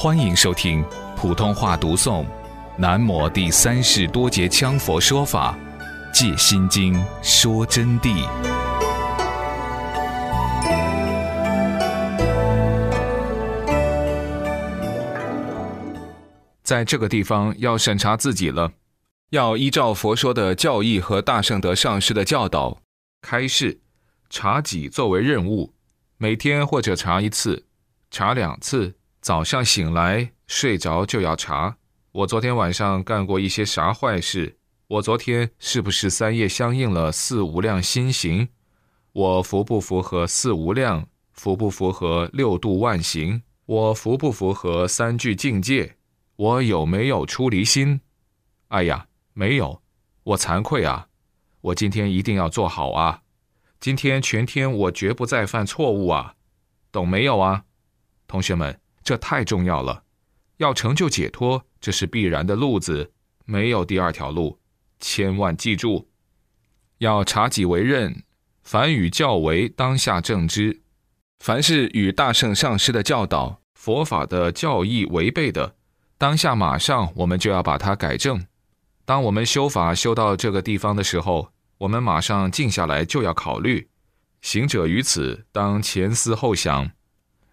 欢迎收听普通话读诵《南摩第三世多杰羌佛说法·戒心经》说真谛。在这个地方要审查自己了，要依照佛说的教义和大圣德上师的教导开示，查己作为任务，每天或者查一次，查两次。早上醒来睡着就要查，我昨天晚上干过一些啥坏事？我昨天是不是三业相应了四无量心行？我符不符合四无量？符不符合六度万行？我符不符合三句境界？我有没有出离心？哎呀，没有，我惭愧啊！我今天一定要做好啊！今天全天我绝不再犯错误啊！懂没有啊，同学们？这太重要了，要成就解脱，这是必然的路子，没有第二条路。千万记住，要察己为任，凡与教为当下正之。凡是与大圣上师的教导、佛法的教义违背的，当下马上我们就要把它改正。当我们修法修到这个地方的时候，我们马上静下来就要考虑。行者于此，当前思后想，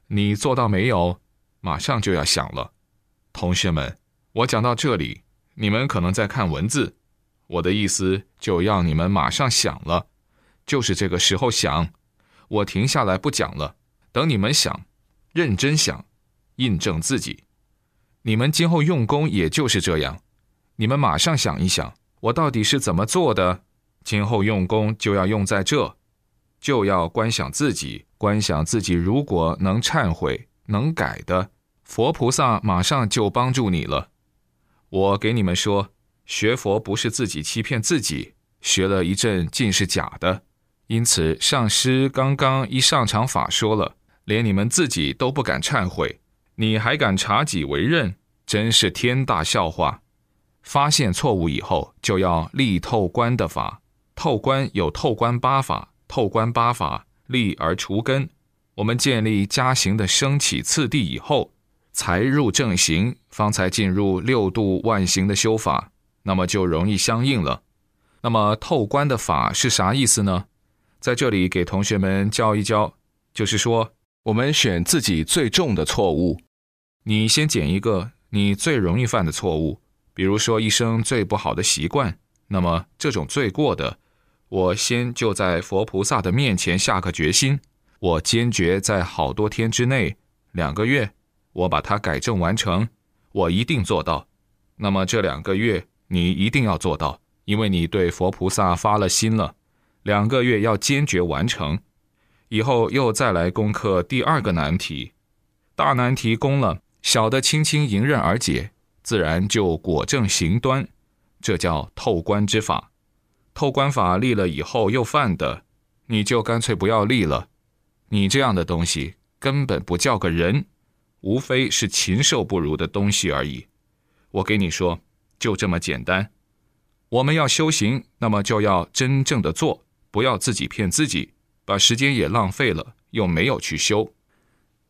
你做到没有？马上就要想了，同学们，我讲到这里，你们可能在看文字，我的意思就要你们马上想了，就是这个时候想，我停下来不讲了，等你们想，认真想，印证自己，你们今后用功也就是这样，你们马上想一想，我到底是怎么做的，今后用功就要用在这，就要观想自己，观想自己如果能忏悔、能改的。佛菩萨马上就帮助你了。我给你们说，学佛不是自己欺骗自己，学了一阵尽是假的。因此，上师刚刚一上场法说了，连你们自己都不敢忏悔，你还敢查己为任，真是天大笑话。发现错误以后，就要立透观的法。透观有透观八法，透观八法立而除根。我们建立加行的升起次第以后。才入正行，方才进入六度万行的修法，那么就容易相应了。那么透关的法是啥意思呢？在这里给同学们教一教，就是说我们选自己最重的错误，你先捡一个你最容易犯的错误，比如说一生最不好的习惯，那么这种罪过的，我先就在佛菩萨的面前下个决心，我坚决在好多天之内，两个月。我把它改正完成，我一定做到。那么这两个月你一定要做到，因为你对佛菩萨发了心了。两个月要坚决完成，以后又再来攻克第二个难题。大难题攻了，小的轻轻迎刃而解，自然就果正行端。这叫透关之法。透关法立了以后又犯的，你就干脆不要立了。你这样的东西根本不叫个人。无非是禽兽不如的东西而已。我给你说，就这么简单。我们要修行，那么就要真正的做，不要自己骗自己，把时间也浪费了，又没有去修。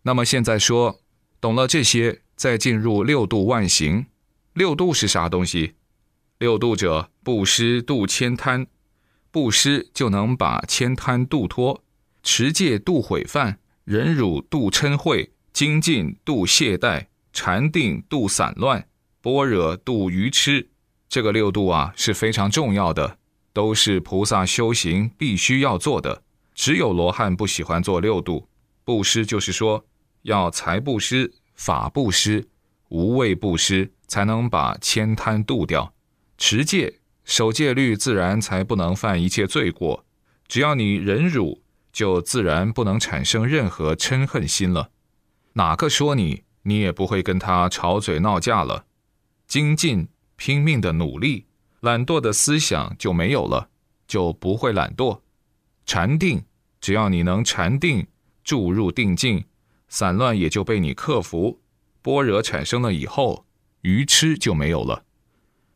那么现在说，懂了这些，再进入六度万行。六度是啥东西？六度者，布施度千贪，布施就能把千贪度脱；持戒度毁犯，忍辱度嗔恚。精进度懈怠，禅定度散乱，般若度愚痴。这个六度啊是非常重要的，都是菩萨修行必须要做的。只有罗汉不喜欢做六度。布施就是说要财布施、法布施、无畏布施，才能把千贪度掉。持戒守戒律，自然才不能犯一切罪过。只要你忍辱，就自然不能产生任何嗔恨心了。哪个说你，你也不会跟他吵嘴闹架了。精进，拼命的努力，懒惰的思想就没有了，就不会懒惰。禅定，只要你能禅定，注入定境，散乱也就被你克服。般若产生了以后，愚痴就没有了。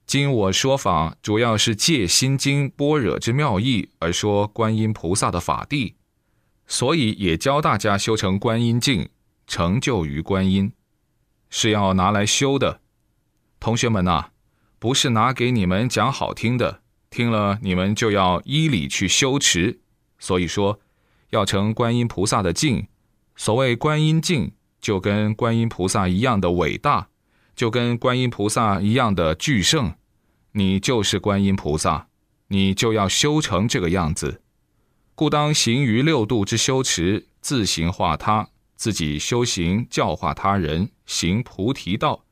经我说法，主要是借心经般若之妙义而说观音菩萨的法地，所以也教大家修成观音境。成就于观音，是要拿来修的。同学们呐，不是拿给你们讲好听的，听了你们就要依理去修持。所以说，要成观音菩萨的境。所谓观音境，就跟观音菩萨一样的伟大，就跟观音菩萨一样的巨圣。你就是观音菩萨，你就要修成这个样子。故当行于六度之修持，自行化他，自己修行教化他人，行菩提道。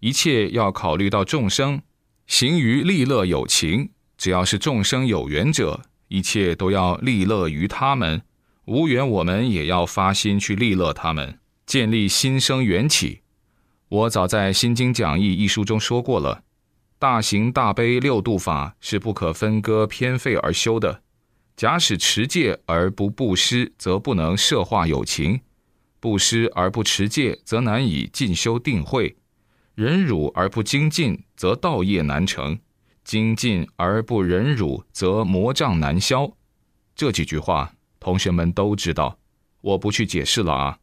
一切要考虑到众生，行于利乐有情。只要是众生有缘者，一切都要利乐于他们；无缘，我们也要发心去利乐他们，建立心生缘起。我早在《心经讲义》一书中说过了，大行大悲六度法是不可分割偏废而修的。假使持戒而不布施，则不能摄化有情；不施而不持戒，则难以进修定慧。忍辱而不精进，则道业难成；精进而不忍辱，则魔障难消。这几句话，同学们都知道，我不去解释了啊。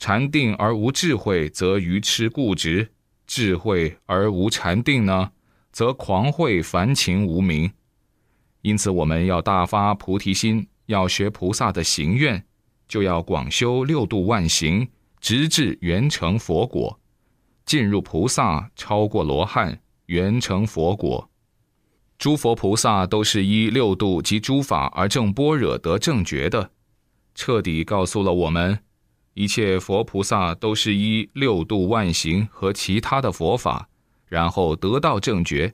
禅定而无智慧，则愚痴固执；智慧而无禅定呢，则狂慧凡情无明。因此，我们要大发菩提心，要学菩萨的行愿，就要广修六度万行，直至圆成佛果。进入菩萨，超过罗汉，圆成佛果。诸佛菩萨都是依六度及诸法而正般若得正觉的，彻底告诉了我们：一切佛菩萨都是依六度万行和其他的佛法，然后得到正觉。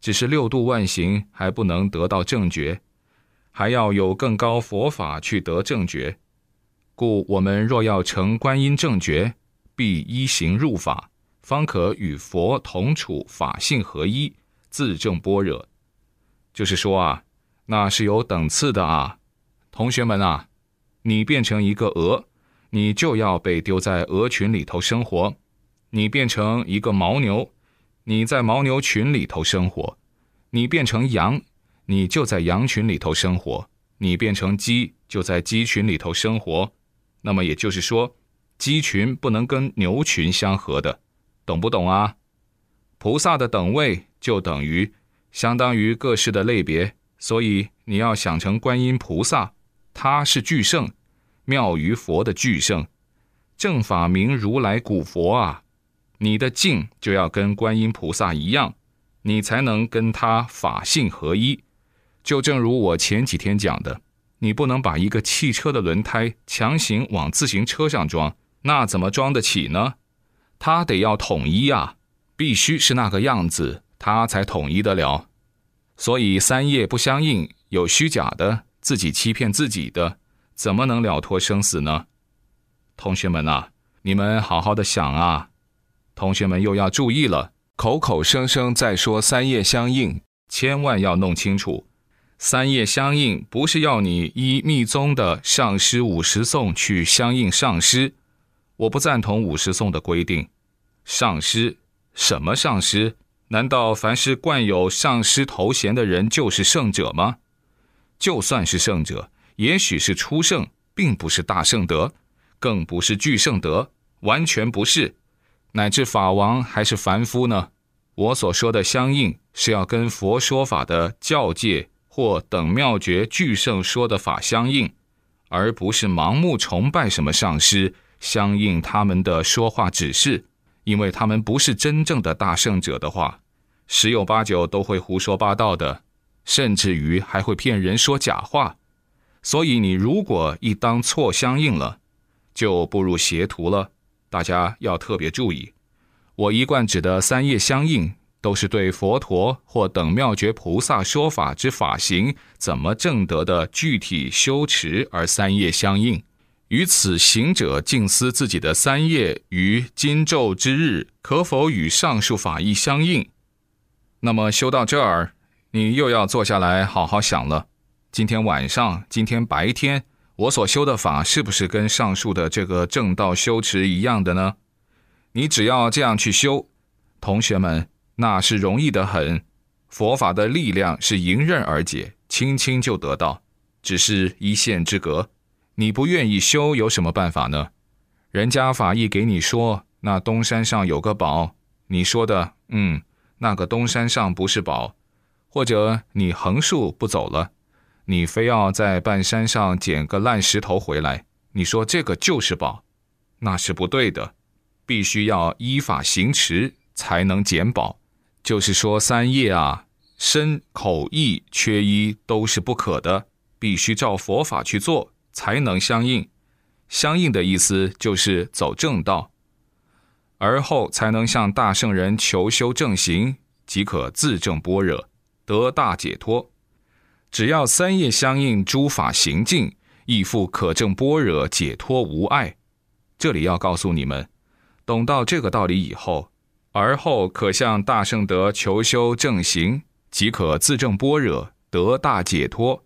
只是六度万行还不能得到正觉，还要有更高佛法去得正觉。故我们若要成观音正觉，必依行入法。方可与佛同处，法性合一，自证般若。就是说啊，那是有等次的啊，同学们啊，你变成一个鹅，你就要被丢在鹅群里头生活；你变成一个牦牛，你在牦牛群里头生活；你变成羊，你就在羊群里头生活；你变成鸡，就在鸡群里头生活。那么也就是说，鸡群不能跟牛群相合的。懂不懂啊？菩萨的等位就等于相当于各式的类别，所以你要想成观音菩萨，他是巨圣，妙于佛的巨圣，正法明如来古佛啊！你的境就要跟观音菩萨一样，你才能跟他法性合一。就正如我前几天讲的，你不能把一个汽车的轮胎强行往自行车上装，那怎么装得起呢？他得要统一啊，必须是那个样子，他才统一得了。所以三业不相应，有虚假的，自己欺骗自己的，怎么能了脱生死呢？同学们啊，你们好好的想啊。同学们又要注意了，口口声声在说三业相应，千万要弄清楚，三业相应不是要你依密宗的上师五十颂去相应上师。我不赞同五十颂的规定。上师什么上师？难道凡是冠有上师头衔的人就是圣者吗？就算是圣者，也许是初圣，并不是大圣德，更不是巨圣德，完全不是。乃至法王还是凡夫呢？我所说的相应，是要跟佛说法的教界或等妙觉巨圣说的法相应，而不是盲目崇拜什么上师。相应他们的说话指示，因为他们不是真正的大圣者的话，十有八九都会胡说八道的，甚至于还会骗人说假话。所以你如果一当错相应了，就步入邪途了。大家要特别注意。我一贯指的三业相应，都是对佛陀或等妙觉菩萨说法之法行怎么正得的具体修持而三业相应。于此行者静思自己的三业于今昼之日可否与上述法义相应？那么修到这儿，你又要坐下来好好想了。今天晚上、今天白天，我所修的法是不是跟上述的这个正道修持一样的呢？你只要这样去修，同学们，那是容易的很。佛法的力量是迎刃而解，轻轻就得到，只是一线之隔。你不愿意修，有什么办法呢？人家法义给你说，那东山上有个宝，你说的，嗯，那个东山上不是宝，或者你横竖不走了，你非要在半山上捡个烂石头回来，你说这个就是宝，那是不对的，必须要依法行持才能捡宝。就是说三业啊，身口意缺一都是不可的，必须照佛法去做才能相应。相应的意思就是走正道。而后才能向大圣人求修正行，即可自证般若，得大解脱。只要三业相应，诸法行径亦复可证般若解脱无碍。这里要告诉你们，懂到这个道理以后，而后可向大圣德求修正行，即可自证般若，得大解脱。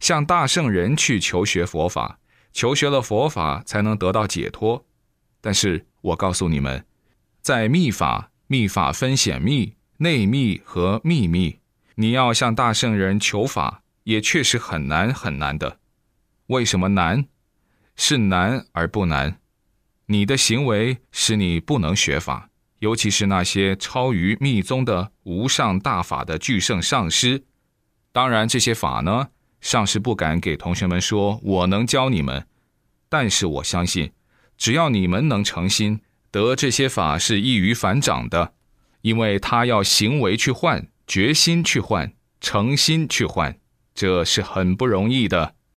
向大圣人去求学佛法，求学了佛法，才能得到解脱。但是我告诉你们，在密法，密法分显密、内密和秘密。你要向大圣人求法，也确实很难很难的。为什么难？是难而不难。你的行为使你不能学法，尤其是那些超于密宗的无上大法的巨圣上师。当然，这些法呢，上师不敢给同学们说，我能教你们。但是我相信。只要你们能诚心得这些法，是易于反掌的，因为他要行为去换，决心去换，诚心去换，这是很不容易的。